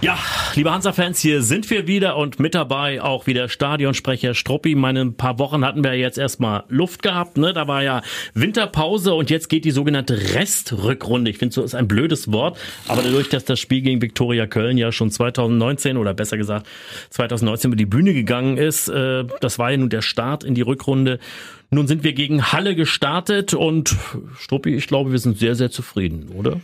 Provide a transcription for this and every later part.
Ja, liebe Hansa-Fans, hier sind wir wieder und mit dabei auch wieder Stadionsprecher Struppi. Meine ein paar Wochen hatten wir jetzt erstmal Luft gehabt, ne? Da war ja Winterpause und jetzt geht die sogenannte Restrückrunde. Ich finde, so ist ein blödes Wort, aber dadurch, dass das Spiel gegen Viktoria Köln ja schon 2019 oder besser gesagt 2019 über die Bühne gegangen ist, äh, das war ja nun der Start in die Rückrunde. Nun sind wir gegen Halle gestartet und Struppi, ich glaube, wir sind sehr, sehr zufrieden, oder?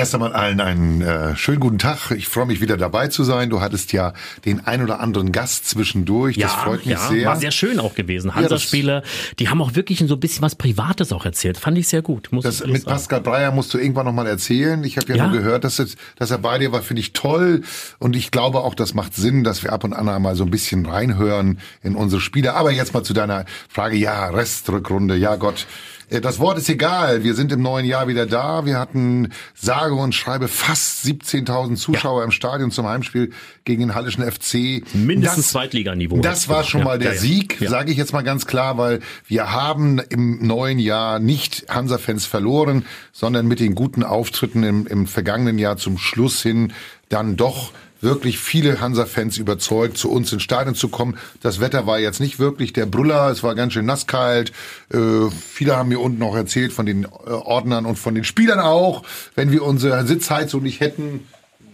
Erst einmal allen einen äh, schönen guten Tag. Ich freue mich wieder dabei zu sein. Du hattest ja den ein oder anderen Gast zwischendurch. Ja, das freut mich ja, sehr. War sehr schön auch gewesen. Hansa-Spieler, die haben auch wirklich so ein bisschen was Privates auch erzählt. Fand ich sehr gut. Muss das mit. Pascal Breyer musst du irgendwann nochmal erzählen. Ich habe ja, Ja. nur gehört, dass, es, dass er bei dir war, finde ich toll. Und ich glaube auch, das macht Sinn, dass wir ab und an einmal so ein bisschen reinhören in unsere Spiele. Aber jetzt mal zu deiner Frage. Ja, Restrückrunde. Ja Gott. Äh, Das Wort ist egal. Wir sind im neuen Jahr wieder da. Wir hatten sage und schreibe fast 17.000 Zuschauer im Stadion zum Heimspiel gegen den Hallischen FC. Mindestens Das- Zweitliganiveau. Das war schon Ja, mal der ja, ja. Sieg, Ja. sage ich jetzt mal ganz klar, weil wir haben im neuen Jahr nicht Hansa-Fans verloren, sondern mit den guten Auftritten im, im vergangenen Jahr zum Schluss hin dann doch wirklich viele Hansa-Fans überzeugt, zu uns ins Stadion zu kommen. Das Wetter war jetzt nicht wirklich der Brüller, es war ganz schön nasskalt. Äh, viele haben mir unten auch erzählt von den äh, Ordnern und von den Spielern auch, wenn wir unsere Sitzheizung nicht hätten,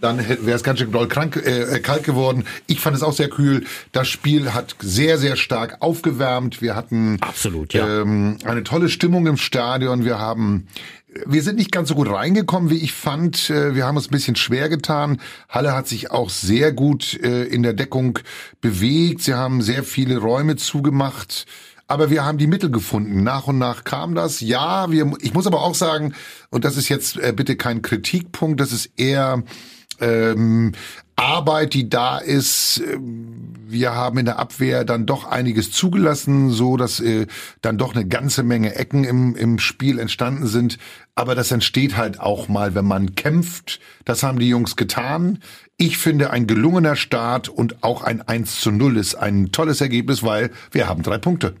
dann wäre es ganz schön doll krank, äh, kalt geworden. Ich fand es auch sehr kühl. Das Spiel hat sehr, sehr stark aufgewärmt. Wir hatten Absolut, ja. ähm, eine tolle Stimmung im Stadion. Wir haben wir sind nicht ganz so gut reingekommen, wie ich fand. Äh, Wir haben uns ein bisschen schwer getan. Halle hat sich auch sehr gut äh, in der Deckung bewegt. Sie haben sehr viele Räume zugemacht. Aber wir haben die Mittel gefunden. Nach und nach kam das. Ja, wir, ich muss aber auch sagen, und das ist jetzt äh, bitte kein Kritikpunkt, das ist eher ähm, Arbeit, die da ist. Ähm, Wir haben in der Abwehr dann doch einiges zugelassen, so dass äh, dann doch eine ganze Menge Ecken im, im Spiel entstanden sind. Aber das entsteht halt auch mal, wenn man kämpft. Das haben die Jungs getan. Ich finde, ein gelungener Start und auch ein 1 zu 0 ist ein tolles Ergebnis, weil wir haben drei Punkte.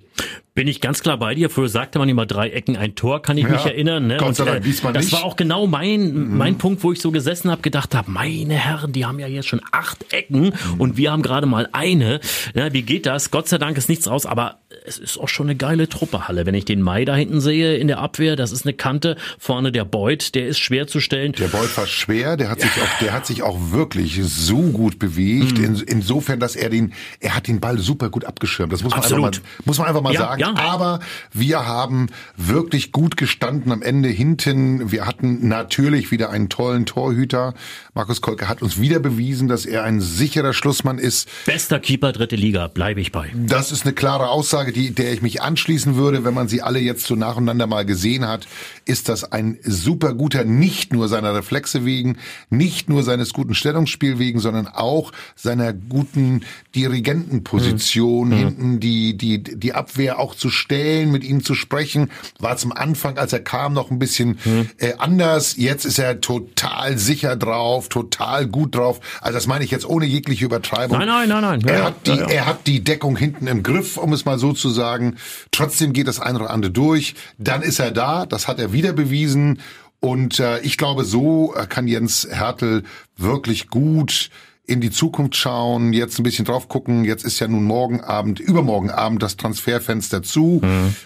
Bin ich ganz klar bei dir. Früher sagte man immer drei Ecken, ein Tor, kann ich Ja, mich erinnern. Ne? Gott sei Dank diesmal das nicht. Mhm. war auch genau mein, mein Punkt, wo ich so gesessen habe, gedacht habe, meine Herren, die haben ja jetzt schon acht Ecken Mhm. und wir haben gerade mal eine. Ja, wie geht das? Gott sei Dank ist nichts raus, aber es ist auch schon eine geile Truppe, Halle. Wenn ich den Mai da hinten sehe in der Abwehr, das ist eine Kante. Vorne der Beuth, der ist schwer zu stellen. Der Bolt war schwer, der hat sich auch, der hat sich auch wirklich so gut bewegt. In, insofern, dass er den, er hat den Ball super gut abgeschirmt. Das muss man Absolut. einfach mal, muss man einfach mal Ja, sagen. ja. Aber wir haben wirklich gut gestanden am Ende hinten. Wir hatten natürlich wieder einen tollen Torhüter. Markus Kolke hat uns wieder bewiesen, dass er ein sicherer Schlussmann ist. Bester Keeper, dritte Liga, bleibe ich bei. Das ist eine klare Aussage, die, der ich mich anschließen würde. Wenn man sie alle jetzt so nacheinander mal gesehen hat, ist das ein super guter, nicht nur seiner Reflexe wegen, nicht nur seines guten Stellungsspiel wegen, sondern auch seiner guten Dirigentenposition hinten, die, die, die Abwehr auch zu stellen, mit ihm zu sprechen. War zum Anfang, als er kam, noch ein bisschen äh, anders. Jetzt ist er total sicher drauf, total gut drauf. Also das meine ich jetzt ohne jegliche Übertreibung. Nein, nein, nein, nein. Ja, Er hat die, ja, ja. er hat die Deckung hinten im Griff, um es mal so zu sagen. Trotzdem geht das eine oder andere durch. Dann ist er da. Das hat er wieder bewiesen. Und äh, ich glaube, so äh, kann Jens Hertel wirklich gut in die Zukunft schauen, jetzt ein bisschen drauf gucken. Jetzt ist ja nun morgen Abend, übermorgen Abend das Transferfenster zu.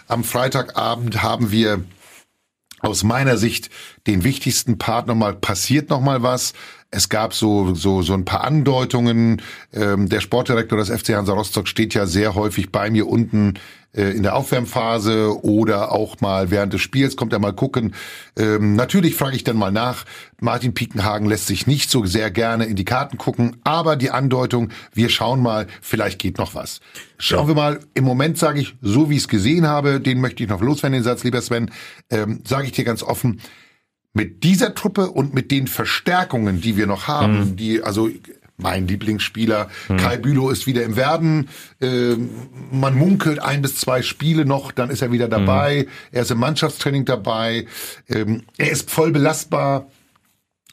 Am Freitagabend haben wir aus meiner Sicht den wichtigsten Part nochmal, passiert nochmal was. Es gab so, so, so ein paar Andeutungen. Ähm, der Sportdirektor des FC Hansa Rostock steht ja sehr häufig bei mir unten in der Aufwärmphase oder auch mal während des Spiels kommt er mal gucken. Ähm, natürlich frage ich dann mal nach. Martin Piekenhagen lässt sich nicht so sehr gerne in die Karten gucken, aber die Andeutung, wir schauen mal, vielleicht geht noch was. Schauen wir mal, im Moment sage ich, so wie ich es gesehen habe, den möchte ich noch loswerden, den Satz, lieber Sven, ähm, sage ich dir ganz offen, mit dieser Truppe und mit den Verstärkungen, die wir noch haben, die, also mein Lieblingsspieler, Kai Bülow ist wieder im Werden. Ähm, man munkelt ein bis zwei Spiele noch, dann ist er wieder dabei. Er ist im Mannschaftstraining dabei. Ähm, er ist voll belastbar.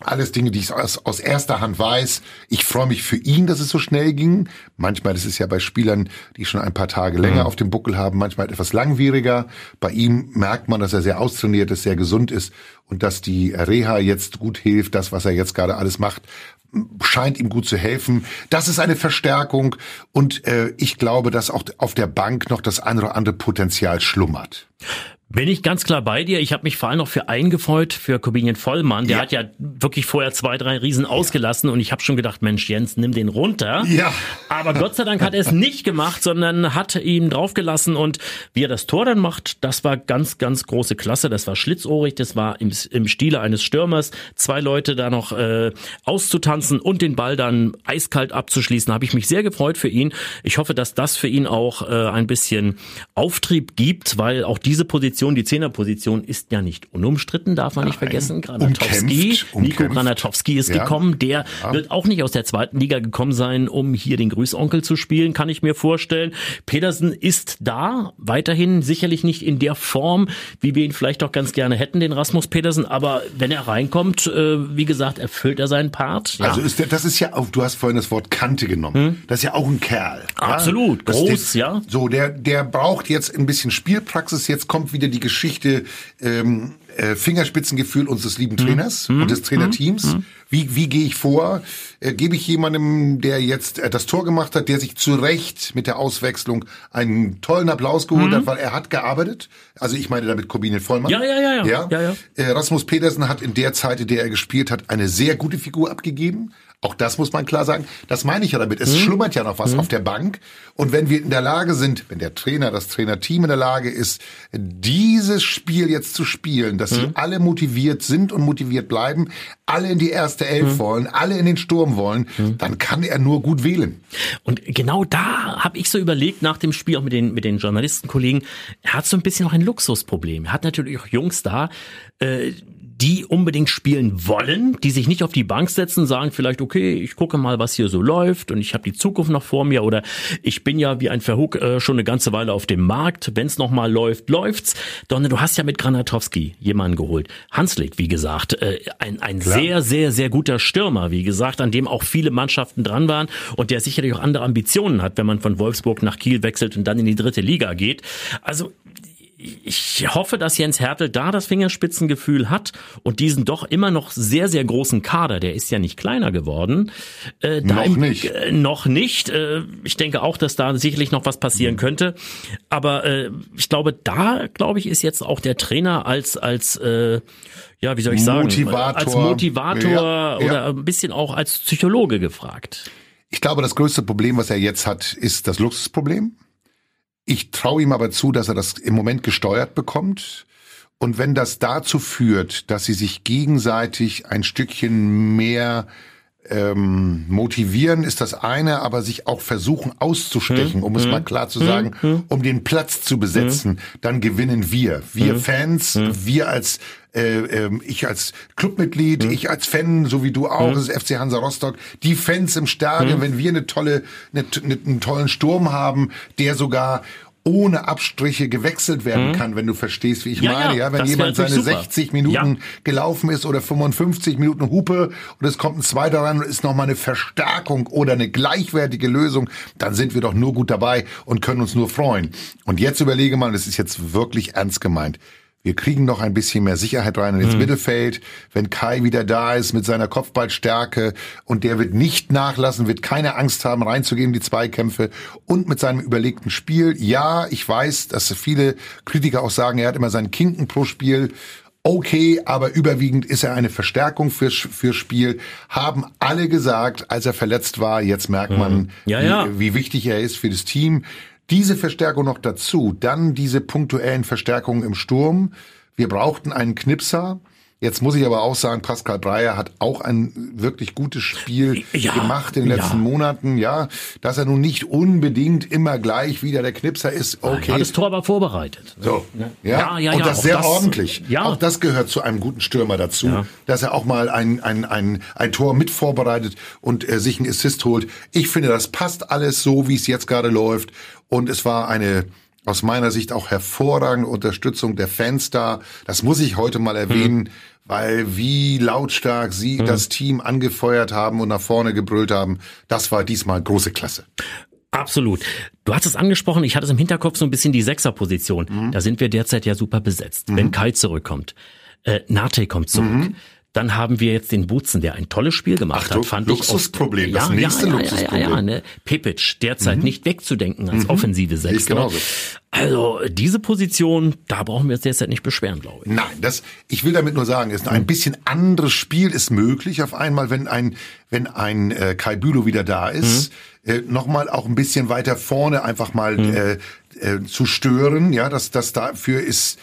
Alles Dinge, die ich aus, aus erster Hand weiß. Ich freue mich für ihn, dass es so schnell ging. Manchmal ist es ja bei Spielern, die schon ein paar Tage länger mhm. auf dem Buckel haben, manchmal etwas langwieriger. Bei ihm merkt man, dass er sehr austrainiert ist, sehr gesund ist und dass die Reha jetzt gut hilft. Das, was er jetzt gerade alles macht, scheint ihm gut zu helfen. Das ist eine Verstärkung und äh, ich glaube, dass auch auf der Bank noch das eine oder andere Potenzial schlummert. Bin ich ganz klar bei dir. Ich habe mich vor allem noch für eingefreut, für Corbinian Vollmann. Der ja. hat ja wirklich vorher zwei, drei Riesen ausgelassen und ich habe schon gedacht, Mensch, Jens, nimm den runter. Ja. Aber Gott sei Dank hat er es nicht gemacht, sondern hat ihn draufgelassen und wie er das Tor dann macht, das war ganz, ganz große Klasse. Das war schlitzohrig, das war im, im Stile eines Stürmers. Zwei Leute da noch äh, auszutanzen und den Ball dann eiskalt abzuschließen, habe ich mich sehr gefreut für ihn. Ich hoffe, dass das für ihn auch äh, ein bisschen Auftrieb gibt, weil auch diese Position Position, die Zehnerposition ist ja nicht unumstritten, darf man nicht vergessen. Granatowski, Nico Granatowski ist ja. gekommen. Der ja. wird auch nicht aus der zweiten Liga gekommen sein, um hier den Grüßonkel zu spielen, kann ich mir vorstellen. Pedersen ist da, weiterhin sicherlich nicht in der Form, wie wir ihn vielleicht auch ganz gerne hätten, den Rasmus Pedersen. Aber wenn er reinkommt, äh, wie gesagt, erfüllt er seinen Part. Ja. Also ist der, das ist ja auch, du hast vorhin das Wort Kante genommen. Hm? Das ist ja auch ein Kerl. Absolut, groß, der, ja. So, der, der braucht jetzt ein bisschen Spielpraxis. Jetzt kommt wieder die Geschichte ähm, äh, Fingerspitzengefühl unseres lieben Trainers mhm. und des Trainerteams. Mhm. Wie, wie gehe ich vor? Äh, Gebe ich jemandem, der jetzt äh, das Tor gemacht hat, der sich zu Recht mit der Auswechslung einen tollen Applaus geholt mhm. hat, weil er hat gearbeitet. Also ich meine damit Corbinian Vollmann. Ja, ja, ja. ja. ja? ja, ja. Äh, Rasmus Petersen hat in der Zeit, in der er gespielt hat, eine sehr gute Figur abgegeben. Auch das muss man klar sagen. Das meine ich ja damit. Es mhm. schlummert ja noch was mhm. auf der Bank. Und wenn wir in der Lage sind, wenn der Trainer, das Trainerteam in der Lage ist, dieses Spiel jetzt zu spielen, dass mhm. sie alle motiviert sind und motiviert bleiben, alle in die erste Elf mhm. wollen, alle in den Sturm wollen, mhm. dann kann er nur gut wählen. Und genau da habe ich so überlegt nach dem Spiel auch mit den mit den Journalistenkollegen, er hat so ein bisschen noch ein Luxusproblem. Er hat natürlich auch Jungs da, äh, die unbedingt spielen wollen, die sich nicht auf die Bank setzen, sagen vielleicht, okay, ich gucke mal, was hier so läuft und ich habe die Zukunft noch vor mir oder ich bin ja wie ein Verhook äh, schon eine ganze Weile auf dem Markt, wenn es noch mal läuft, läuft's. Donne, du hast ja mit Granatowski jemanden geholt. Hanslik, wie gesagt, äh, ein, ein sehr, sehr, sehr guter Stürmer, wie gesagt, an dem auch viele Mannschaften dran waren und der sicherlich auch andere Ambitionen hat, wenn man von Wolfsburg nach Kiel wechselt und dann in die dritte Liga geht. Also ich hoffe, dass Jens Hertel da das Fingerspitzengefühl hat und diesen doch immer noch sehr, sehr großen Kader, der ist ja nicht kleiner geworden. Äh, noch im, nicht. Äh, noch nicht. Äh, ich denke auch, dass da sicherlich noch was passieren mhm. könnte. Aber äh, ich glaube, da, glaube ich, ist jetzt auch der Trainer als, als äh, ja, wie soll ich sagen, Motivator. als Motivator ja, oder ja. ein bisschen auch als Psychologe gefragt. Ich glaube, das größte Problem, was er jetzt hat, ist das Luxusproblem. Ich traue ihm aber zu, dass er das im Moment gesteuert bekommt. Und wenn das dazu führt, dass sie sich gegenseitig ein Stückchen mehr ähm, motivieren ist das eine, aber sich auch versuchen auszustechen, um es hm. mal klar zu hm. sagen, hm. um den Platz zu besetzen, dann gewinnen wir. Wir Fans, wir als äh, äh, ich als Clubmitglied, ich als Fan, so wie du auch, das ist FC Hansa Rostock, die Fans im Stadion, wenn wir eine tolle, eine, einen tollen Sturm haben, der sogar ohne Abstriche gewechselt werden mhm. kann, wenn du verstehst, wie ich ja, meine. Ja, wenn jemand seine super. 60 Minuten ja. gelaufen ist oder 55 Minuten Hupe und es kommt ein zweiter ran und ist nochmal eine Verstärkung oder eine gleichwertige Lösung, dann sind wir doch nur gut dabei und können uns nur freuen. Und jetzt überlege mal, das ist jetzt wirklich ernst gemeint. Wir kriegen noch ein bisschen mehr Sicherheit rein ins mhm. Mittelfeld, wenn Kai wieder da ist mit seiner Kopfballstärke und der wird nicht nachlassen, wird keine Angst haben, reinzugehen in die Zweikämpfe und mit seinem überlegten Spiel. Ja, ich weiß, dass viele Kritiker auch sagen, er hat immer seinen Kinken pro Spiel okay, aber überwiegend ist er eine Verstärkung fürs, fürs Spiel. Haben alle gesagt, als er verletzt war. Jetzt merkt man, mhm. ja, ja. Wie, wie wichtig er ist für das Team. Diese Verstärkung noch dazu, dann diese punktuellen Verstärkungen im Sturm. Wir brauchten einen Knipser. Jetzt muss ich aber auch sagen, Pascal Breyer hat auch ein wirklich gutes Spiel ja, gemacht in den letzten ja. Monaten. Ja, dass er nun nicht unbedingt immer gleich wieder der Knipser ist. Okay. Hat das Tor aber vorbereitet. So, ja, ja, ja und das sehr das, ordentlich. Ja. Auch das gehört zu einem guten Stürmer dazu, dass er auch mal ein ein ein ein Tor mit vorbereitet und äh, sich einen Assist holt. Ich finde, das passt alles so, wie es jetzt gerade läuft. Und es war eine aus meiner Sicht auch hervorragende Unterstützung der Fans da. Das muss ich heute mal erwähnen, mhm. weil wie lautstark sie mhm. das Team angefeuert haben und nach vorne gebrüllt haben, das war diesmal große Klasse. Absolut. Du hast es angesprochen, ich hatte es im Hinterkopf so ein bisschen die Sechserposition. Mhm. Da sind wir derzeit ja super besetzt. Mhm. Wenn Kai zurückkommt, äh, Nate kommt zurück. Mhm. Dann haben wir jetzt den Butzen, der ein tolles Spiel gemacht Ach, hat, fand Luxusproblem, ich. Das ja, nächste ja, Luxusproblem. Ja, ja, ja, ne? Pepic, derzeit mhm. nicht wegzudenken als mhm. offensive Sechster. Also diese Position, da brauchen wir uns derzeit nicht beschweren, glaube ich. Nein, das, ich will damit nur sagen, ist ein bisschen anderes Spiel ist möglich auf einmal, wenn ein, wenn ein äh, Kai Bülow wieder da ist, mhm. äh, nochmal auch ein bisschen weiter vorne einfach mal mhm. äh, äh, zu stören. Ja, das, das dafür ist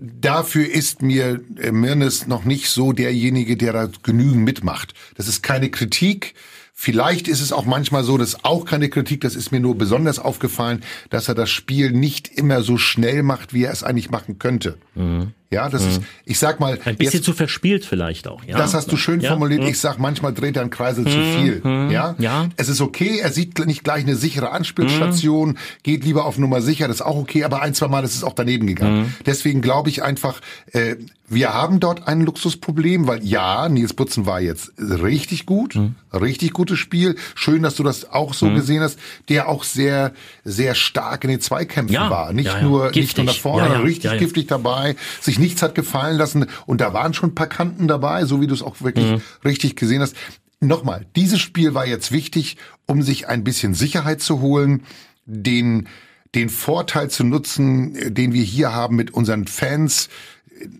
dafür ist mir äh, Mirnes noch nicht so derjenige, der da genügend mitmacht. Das ist keine Kritik. Vielleicht ist es auch manchmal so, dass auch keine Kritik, das ist mir nur besonders aufgefallen, dass er das Spiel nicht immer so schnell macht, wie er es eigentlich machen könnte. Mhm. Ja, das mhm. ist, ich sag mal. Ein bisschen jetzt, zu verspielt vielleicht auch, ja. Das hast du schön ja. formuliert. Mhm. Ich sag, manchmal dreht er einen Kreisel mhm. zu viel. Mhm. Ja? ja. Es ist okay, er sieht nicht gleich eine sichere Anspielstation, mhm. geht lieber auf Nummer sicher, das ist auch okay, aber ein, zwei Mal ist es auch daneben gegangen. Mhm. Deswegen glaube ich einfach, äh, wir haben dort ein Luxusproblem, weil ja, Nils Butzen war jetzt richtig gut, richtig gutes Spiel. Schön, dass du das auch so gesehen hast, der auch sehr, sehr stark in den Zweikämpfen ja. war. Nicht nur, giftig. nicht nur nach vorne, ja, richtig giftig dabei, sich nichts hat gefallen lassen. Und da waren schon ein paar Kanten dabei, so wie du es auch wirklich mhm. richtig gesehen hast. Nochmal, dieses Spiel war jetzt wichtig, um sich ein bisschen Sicherheit zu holen, den, den Vorteil zu nutzen, den wir hier haben mit unseren Fans,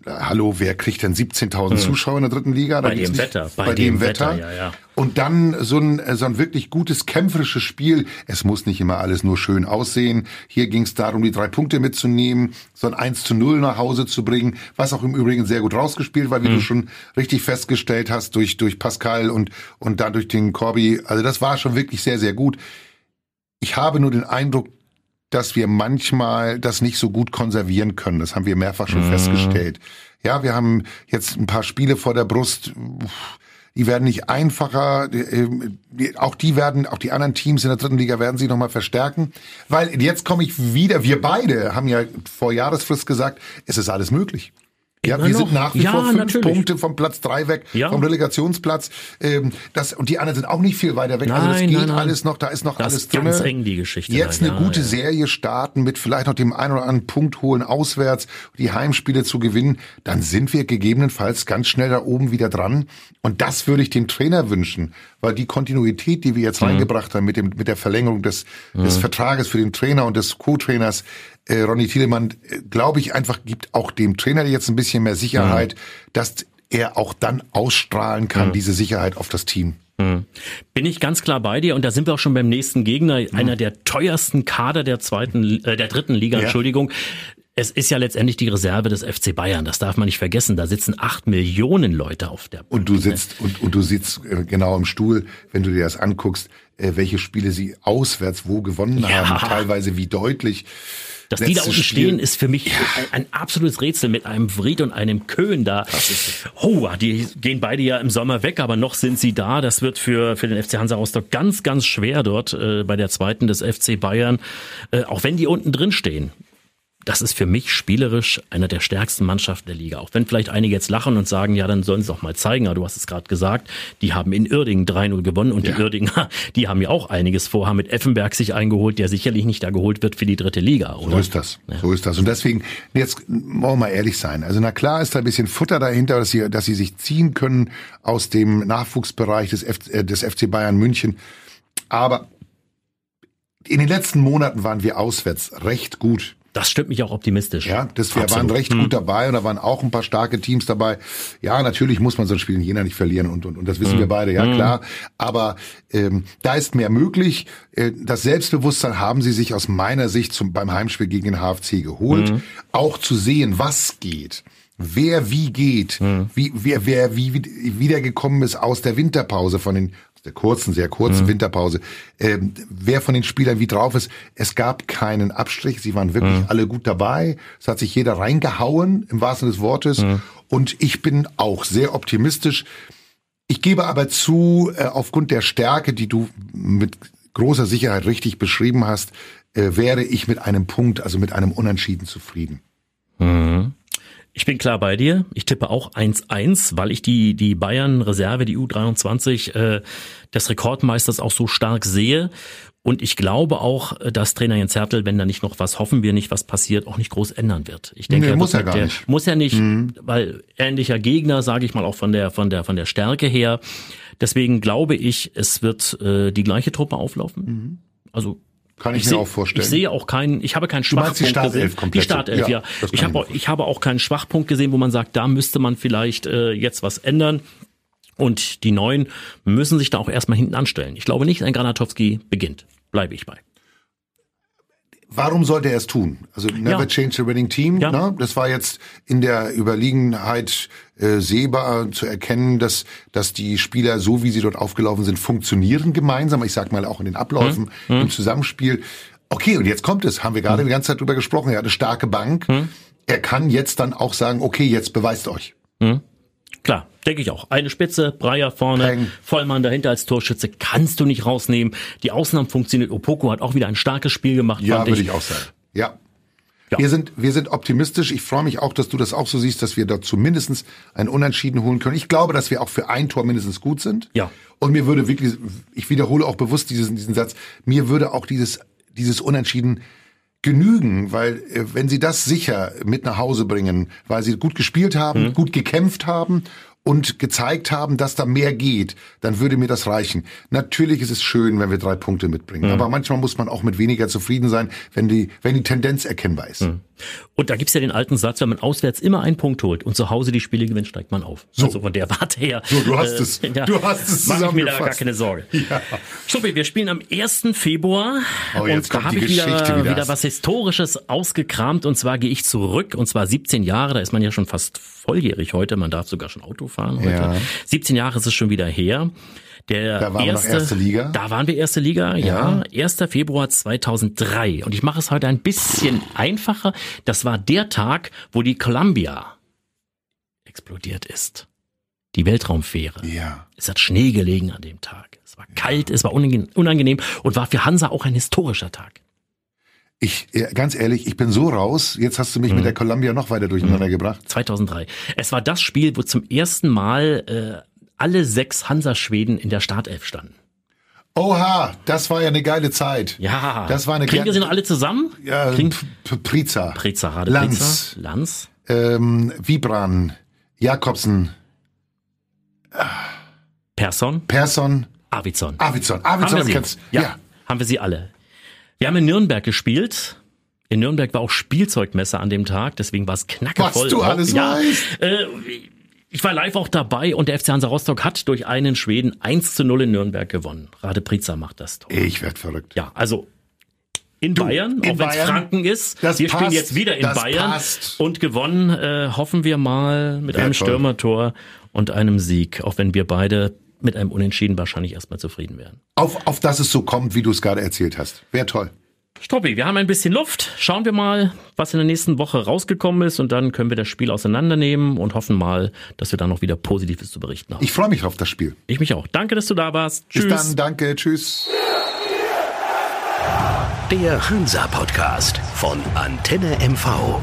hallo, wer kriegt denn 17.000 hm. Zuschauer in der dritten Liga? Da bei dem nicht, Wetter. Bei, bei dem, dem, Wetter. Wetter ja, ja. Und dann so ein, so ein wirklich gutes kämpferisches Spiel. Es muss nicht immer alles nur schön aussehen. Hier ging es darum, die drei Punkte mitzunehmen, so ein 1 zu 0 nach Hause zu bringen, was auch im Übrigen sehr gut rausgespielt war, wie hm. du schon richtig festgestellt hast, durch, durch Pascal und, und dann durch den Corby. Also das war schon wirklich sehr, sehr gut. Ich habe nur den Eindruck, dass wir manchmal das nicht so gut konservieren können. Das haben wir mehrfach schon mhm. festgestellt. Ja, wir haben jetzt ein paar Spiele vor der Brust. Die werden nicht einfacher. Auch die werden, auch die anderen Teams in der dritten Liga werden sich nochmal verstärken. Weil jetzt komme ich wieder, wir beide haben ja vor Jahresfrist gesagt, es ist alles möglich. Ja, wir sind nach wie ja, vor fünf natürlich. Punkte vom Platz drei weg, ja. vom Relegationsplatz. Ähm, das, und die anderen sind auch nicht viel weiter weg. Nein, also das geht nein, nein. alles noch, da ist noch das alles drin. Ganz eng die Geschichte. Jetzt eine ja, gute Serie starten mit vielleicht noch dem einen oder anderen Punkt holen auswärts, die Heimspiele zu gewinnen, dann sind wir gegebenenfalls ganz schnell da oben wieder dran. Und das würde ich dem Trainer wünschen, weil die Kontinuität, die wir jetzt mhm. reingebracht haben mit dem mit der Verlängerung des, mhm. des Vertrages für den Trainer und des Co-Trainers, äh, Ronny Thielemann, äh, glaube ich einfach, gibt auch dem Trainer jetzt ein bisschen mehr Sicherheit, mhm. dass er auch dann ausstrahlen kann, mhm. diese Sicherheit auf das Team. Mhm. Bin ich ganz klar bei dir und da sind wir auch schon beim nächsten Gegner, mhm. einer der teuersten Kader der zweiten, äh, der dritten Liga, ja. Entschuldigung. Es ist ja letztendlich die Reserve des FC Bayern, das darf man nicht vergessen. Da sitzen acht Millionen Leute auf der Bank. Und du sitzt und, und du sitzt äh, genau im Stuhl, wenn du dir das anguckst, äh, welche Spiele sie auswärts wo gewonnen ja. haben, teilweise wie deutlich. Dass die da unten Spiel. stehen, ist für mich ja. ein, ein, absolutes Rätsel mit einem Fried und einem Köhn da. Oh, die gehen beide ja im Sommer weg, aber noch sind sie da. Das wird für, für den FC Hansa Rostock ganz, ganz schwer dort äh, bei der zweiten des FC Bayern, äh, auch wenn die unten drin stehen das ist für mich spielerisch einer der stärksten Mannschaften der Liga. Auch wenn vielleicht einige jetzt lachen und sagen, ja, dann sollen sie doch mal zeigen. Aber du hast es gerade gesagt, die haben in Irding 3-0 gewonnen und ja. die Irdinger, die haben ja auch einiges vor, haben mit Effenberg sich eingeholt, der sicherlich nicht da geholt wird für die dritte Liga, oder? So ist das. Ja. So ist das. Und deswegen, jetzt wollen wir mal ehrlich sein. Also na klar ist da ein bisschen Futter dahinter, dass sie, dass sie sich ziehen können aus dem Nachwuchsbereich des, F, äh, des FC Bayern München. Aber in den letzten Monaten waren wir auswärts recht gut. Das stimmt mich auch optimistisch. Ja, das, wir Absolut. waren recht hm. gut dabei und da waren auch ein paar starke Teams dabei. Ja, natürlich muss man so ein Spiel in Jena nicht verlieren und, und, und das wissen hm. wir beide, ja hm. klar. Aber ähm, da ist mehr möglich. Äh, das Selbstbewusstsein haben sie sich aus meiner Sicht zum, beim Heimspiel gegen den HFC geholt. Hm. Auch zu sehen, was geht wer wie geht, hm. wie, wer, wer wie wiedergekommen ist aus der Winterpause von den der kurzen, sehr kurzen mhm. Winterpause, ähm, wer von den Spielern wie drauf ist. Es gab keinen Abstrich, sie waren wirklich mhm. alle gut dabei. Es hat sich jeder reingehauen, im wahrsten des Wortes. Mhm. Und ich bin auch sehr optimistisch. Ich gebe aber zu, äh, aufgrund der Stärke, die du mit großer Sicherheit richtig beschrieben hast, äh, wäre ich mit einem Punkt, also mit einem Unentschieden zufrieden. Ich bin klar bei dir. Ich tippe auch 1-1, weil ich die, die Bayern-Reserve, die U23 äh, des Rekordmeisters auch so stark sehe. Und ich glaube auch, dass Trainer Jens Hertel, wenn da nicht noch was, hoffen wir nicht, was passiert, auch nicht groß ändern wird. Ich denke, Nee, er muss er gar der, nicht. Muss er nicht, weil ähnlicher Gegner, sage ich mal, auch von der, von der, von der Stärke her. Deswegen glaube ich, es wird äh, die gleiche Truppe auflaufen. Also Kann ich, ich mir auch vorstellen. Ich sehe auch keinen, ich habe keinen Du meinst Schwachpunkt die Startelf gesehen. komplett? Die Startelf, Ja, ja. Ich habe, auch, ich habe auch keinen Schwachpunkt gesehen, wo man sagt, da müsste man vielleicht äh, jetzt was ändern. Und die Neuen müssen sich da auch erstmal hinten anstellen. Ich glaube nicht, ein Granatowski beginnt. Bleibe ich bei. Warum sollte er es tun? Also never Ja. change the winning team. Ja. Ne? Das war jetzt in der Überlegenheit äh, sehbar zu erkennen, dass dass die Spieler so wie sie dort aufgelaufen sind funktionieren gemeinsam. Ich sag mal auch in den Abläufen Hm. im Zusammenspiel. Okay, und jetzt kommt es. Haben wir gerade die ganze Zeit drüber gesprochen. Er hat eine starke Bank. Hm. Er kann jetzt dann auch sagen, okay, jetzt beweist euch. Klar, denke ich auch. Eine Spitze, Breyer vorne, Peng. Vollmann dahinter als Torschütze kannst du nicht rausnehmen. Die Ausnahmen funktionieren. Opoko hat auch wieder ein starkes Spiel gemacht. Ja, würde ich auch sagen. Ja. Ja. Wir sind, wir sind optimistisch. Ich freue mich auch, dass du das auch so siehst, dass wir dort zumindest ein Unentschieden holen können. Ich glaube, dass wir auch für ein Tor mindestens gut sind. Ja. Und mir würde wirklich, ich wiederhole auch bewusst diesen, diesen Satz, mir würde auch dieses, dieses Unentschieden genügen, weil äh, wenn sie das sicher mit nach Hause bringen, weil sie gut gespielt haben, gut gekämpft haben und gezeigt haben, dass da mehr geht, dann würde mir das reichen. Natürlich ist es schön, wenn wir drei Punkte mitbringen, aber manchmal muss man auch mit weniger zufrieden sein, wenn die, wenn die Tendenz erkennbar ist. Und da gibt's ja den alten Satz, wenn man auswärts immer einen Punkt holt und zu Hause die Spiele gewinnt, steigt man auf. So. Also von der Warte her. So, du hast es. Du hast es Mach ich mir da zusammengefasst. gar keine Sorge. Ja. Schuppi, wir spielen am 1. Februar Oh, jetzt und da habe ich wieder, wieder. wieder was Historisches ausgekramt und zwar gehe ich zurück und zwar 17 Jahre, da ist man ja schon fast volljährig heute, man darf sogar schon Auto fahren heute. Ja. 17 Jahre ist es schon wieder her. Der Da waren wir noch erste, erste Liga? Da waren wir erste Liga, ja. Ja. 1. Februar 2003. Und ich mache es heute ein bisschen einfacher. Das war der Tag, wo die Columbia explodiert ist. Die Weltraumfähre. Ja. Es hat Schnee gelegen an dem Tag. Es war kalt, es war unangenehm und war für Hansa auch ein historischer Tag. Ich, ja, ganz ehrlich, ich bin so raus. Jetzt hast du mich mit der Columbia noch weiter durcheinander gebracht. 2003. Es war das Spiel, wo zum ersten Mal äh, alle sechs Hansa-Schweden in der Startelf standen. Oha, das war ja eine geile Zeit. Ja. Das war eine Kriegen wir sie noch alle zusammen? Ja, Kriegen Priza. Preza, Rade Lanz. Lanz. Ähm, Vibran. Jakobsen. Persson, Persson. Avizon. Avizon. haben wir Avizon sie? kennst Ja, ja. haben wir sie alle. Wir haben in Nürnberg gespielt. In Nürnberg war auch Spielzeugmesse an dem Tag, deswegen war es knackevoll. Was du alles ja, weißt. Äh, ich war live auch dabei und der FC Hansa Rostock hat durch einen Schweden 1 zu 0 in Nürnberg gewonnen. Rade Priza macht das Tor. Ich werd verrückt. Ja, also in Bayern, in auch wenn es Franken ist. das wir spielen passt, jetzt wieder in Bayern passt. und gewonnen, äh, hoffen wir mal, mit Wär einem. Stürmertor und einem Sieg, auch wenn wir beide mit einem Unentschieden wahrscheinlich erstmal zufrieden wären. Auf, auf das es so kommt, wie du es gerade erzählt hast. Wäre toll. Struppi, wir haben ein bisschen Luft. Schauen wir mal, was in der nächsten Woche rausgekommen ist und dann können wir das Spiel auseinandernehmen und hoffen mal, dass wir dann noch wieder Positives zu berichten haben. Ich freue mich auf das Spiel. Ich mich auch. Danke, dass du da warst. Bis Tschüss. dann, danke, tschüss. Der Hansa Podcast von Antenne MV.